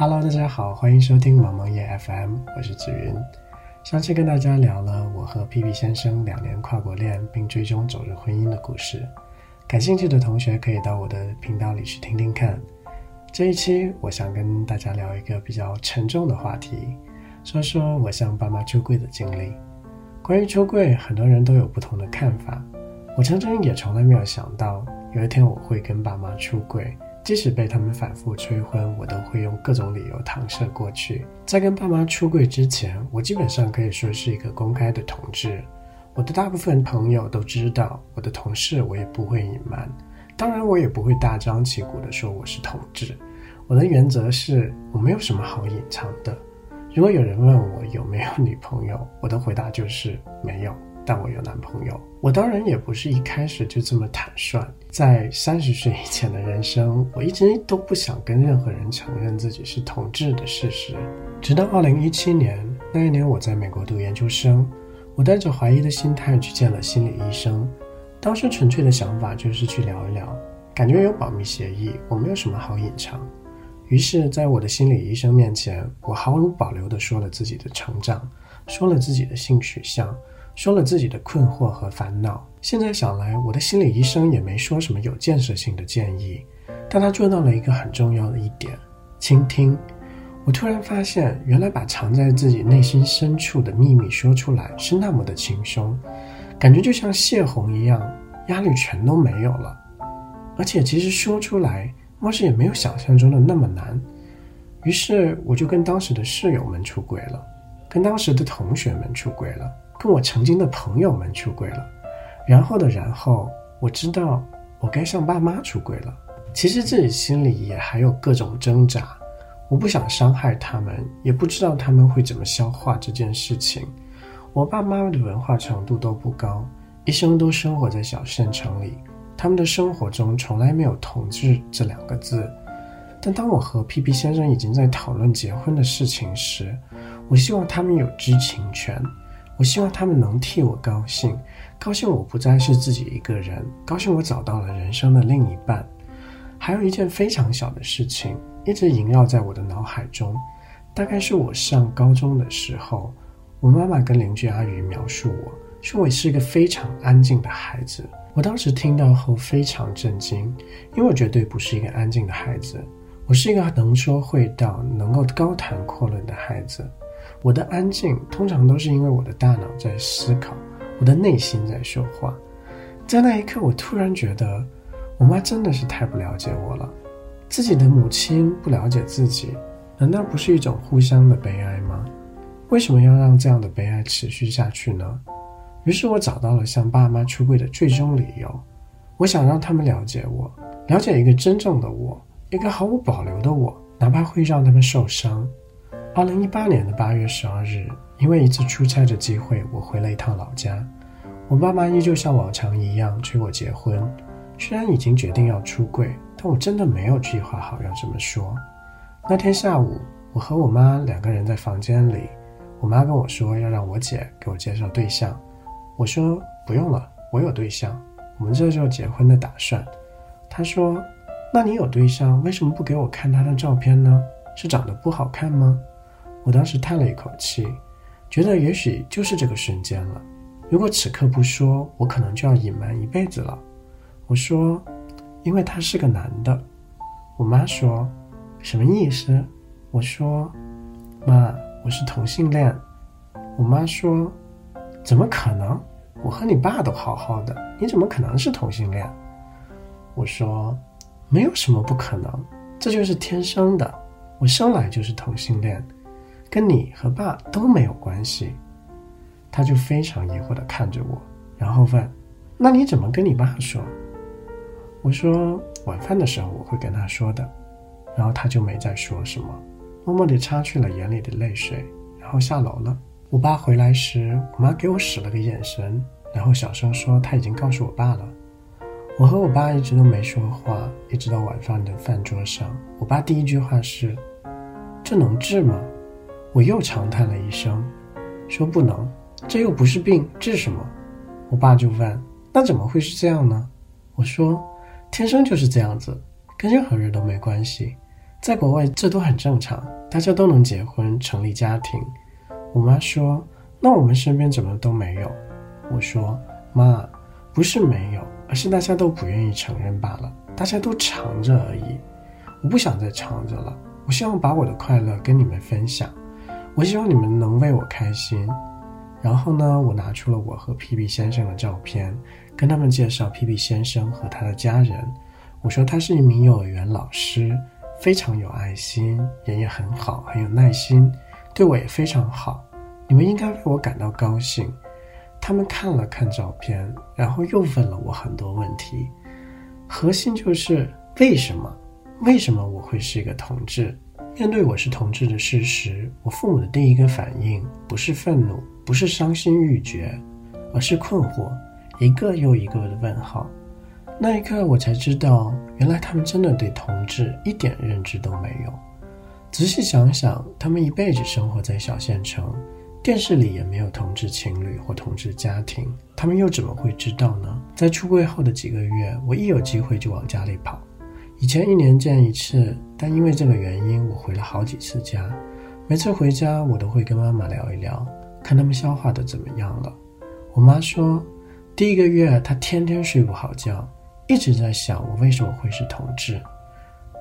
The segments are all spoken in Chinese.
Hello，大家好，欢迎收听萌萌夜 FM，我是子云。上期跟大家聊了我和皮皮先生两年跨国恋，并最终走入婚姻的故事。感兴趣的同学可以到我的频道里去听听看。这一期我想跟大家聊一个比较沉重的话题，说说我向爸妈出柜的经历。关于出柜，很多人都有不同的看法。我曾经也从来没有想到有一天我会跟爸妈出柜。即使被他们反复催婚，我都会用各种理由搪塞过去。在跟爸妈出柜之前，我基本上可以说是一个公开的同志。我的大部分朋友都知道，我的同事我也不会隐瞒。当然，我也不会大张旗鼓地说我是同志。我的原则是我没有什么好隐藏的。如果有人问我有没有女朋友，我的回答就是没有。但我有男朋友，我当然也不是一开始就这么坦率。在三十岁以前的人生，我一直都不想跟任何人承认自己是同志的事实。直到二零一七年那一年，我在美国读研究生，我带着怀疑的心态去见了心理医生。当时纯粹的想法就是去聊一聊，感觉有保密协议，我没有什么好隐藏。于是，在我的心理医生面前，我毫无保留地说了自己的成长，说了自己的性取向。说了自己的困惑和烦恼。现在想来，我的心理医生也没说什么有建设性的建议，但他做到了一个很重要的一点：倾听。我突然发现，原来把藏在自己内心深处的秘密说出来是那么的轻松，感觉就像泄洪一样，压力全都没有了。而且，其实说出来，貌似也没有想象中的那么难。于是，我就跟当时的室友们出轨了，跟当时的同学们出轨了。跟我曾经的朋友们出轨了，然后的然后，我知道我该向爸妈出轨了。其实自己心里也还有各种挣扎，我不想伤害他们，也不知道他们会怎么消化这件事情。我爸妈的文化程度都不高，一生都生活在小县城里，他们的生活中从来没有“同志”这两个字。但当我和皮皮先生已经在讨论结婚的事情时，我希望他们有知情权。我希望他们能替我高兴，高兴我不再是自己一个人，高兴我找到了人生的另一半。还有一件非常小的事情一直萦绕在我的脑海中，大概是我上高中的时候，我妈妈跟邻居阿姨描述我说我是一个非常安静的孩子。我当时听到后非常震惊，因为我绝对不是一个安静的孩子，我是一个能说会道、能够高谈阔论的孩子。我的安静通常都是因为我的大脑在思考，我的内心在说话。在那一刻，我突然觉得，我妈真的是太不了解我了。自己的母亲不了解自己，难道不是一种互相的悲哀吗？为什么要让这样的悲哀持续下去呢？于是我找到了向爸妈出柜的最终理由。我想让他们了解我，了解一个真正的我，一个毫无保留的我，哪怕会让他们受伤。二零一八年的八月十二日，因为一次出差的机会，我回了一趟老家。我爸妈依旧像往常一样催我结婚。虽然已经决定要出柜，但我真的没有计划好要这么说。那天下午，我和我妈两个人在房间里，我妈跟我说要让我姐给我介绍对象。我说不用了，我有对象，我们这就结婚的打算。她说：“那你有对象，为什么不给我看他的照片呢？是长得不好看吗？”我当时叹了一口气，觉得也许就是这个瞬间了。如果此刻不说，我可能就要隐瞒一辈子了。我说：“因为他是个男的。”我妈说：“什么意思？”我说：“妈，我是同性恋。”我妈说：“怎么可能？我和你爸都好好的，你怎么可能是同性恋？”我说：“没有什么不可能，这就是天生的，我生来就是同性恋。”跟你和爸都没有关系，他就非常疑惑的看着我，然后问：“那你怎么跟你爸说？”我说：“晚饭的时候我会跟他说的。”然后他就没再说什么，默默地擦去了眼里的泪水，然后下楼了。我爸回来时，我妈给我使了个眼神，然后小声说：“他已经告诉我爸了。”我和我爸一直都没说话，一直到晚饭的饭桌上，我爸第一句话是：“这能治吗？”我又长叹了一声，说：“不能，这又不是病，治什么？”我爸就问：“那怎么会是这样呢？”我说：“天生就是这样子，跟任何人都没关系。在国外这都很正常，大家都能结婚成立家庭。我妈说：“那我们身边怎么都没有？”我说：“妈，不是没有，而是大家都不愿意承认罢了，大家都藏着而已。我不想再藏着了，我希望把我的快乐跟你们分享，我希望你们能为我开心。”然后呢，我拿出了我和皮皮先生的照片，跟他们介绍皮皮先生和他的家人。我说他是一名幼儿园老师。非常有爱心，人也很好，很有耐心，对我也非常好。你们应该为我感到高兴。他们看了看照片，然后又问了我很多问题。核心就是为什么？为什么我会是一个同志？面对我是同志的事实，我父母的第一个反应不是愤怒，不是伤心欲绝，而是困惑，一个又一个的问号。那一刻，我才知道，原来他们真的对同志一点认知都没有。仔细想想，他们一辈子生活在小县城，电视里也没有同志情侣或同志家庭，他们又怎么会知道呢？在出柜后的几个月，我一有机会就往家里跑。以前一年见一次，但因为这个原因，我回了好几次家。每次回家，我都会跟妈妈聊一聊，看他们消化的怎么样了。我妈说，第一个月她天天睡不好觉。一直在想我为什么会是同志。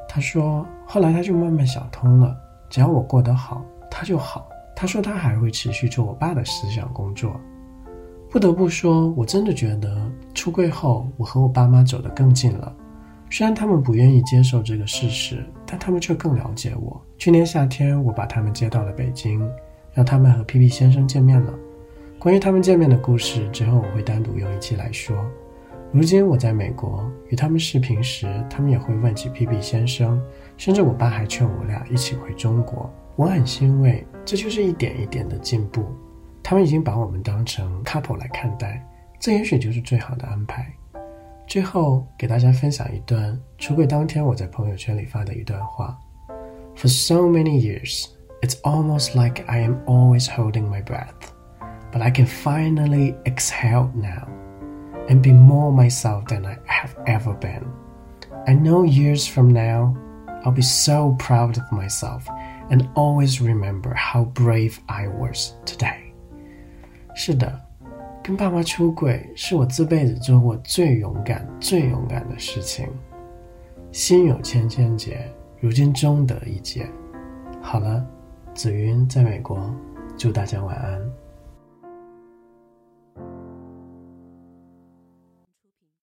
他说，后来他就慢慢想通了，只要我过得好，他就好。他说他还会持续做我爸的思想工作。不得不说，我真的觉得出柜后，我和我爸妈走得更近了。虽然他们不愿意接受这个事实，但他们却更了解我。去年夏天，我把他们接到了北京，让他们和皮皮先生见面了。关于他们见面的故事，之后我会单独用一期来说。如今我在美国与他们视频时，他们也会问起皮皮先生，甚至我爸还劝我俩一起回中国。我很欣慰，这就是一点一点的进步。他们已经把我们当成 couple 来看待，这也许就是最好的安排。最后给大家分享一段出柜当天我在朋友圈里发的一段话：For so many years, it's almost like I am always holding my breath, but I can finally exhale now. and be more myself than I have ever been. I know years from now, I'll be so proud of myself and always remember how brave I was today. 是的， 跟爸妈出轨是我这辈子做过最勇敢、最勇敢的事情。心有千千结，如今终得一解。好了，紫云在美国，祝大家晚安。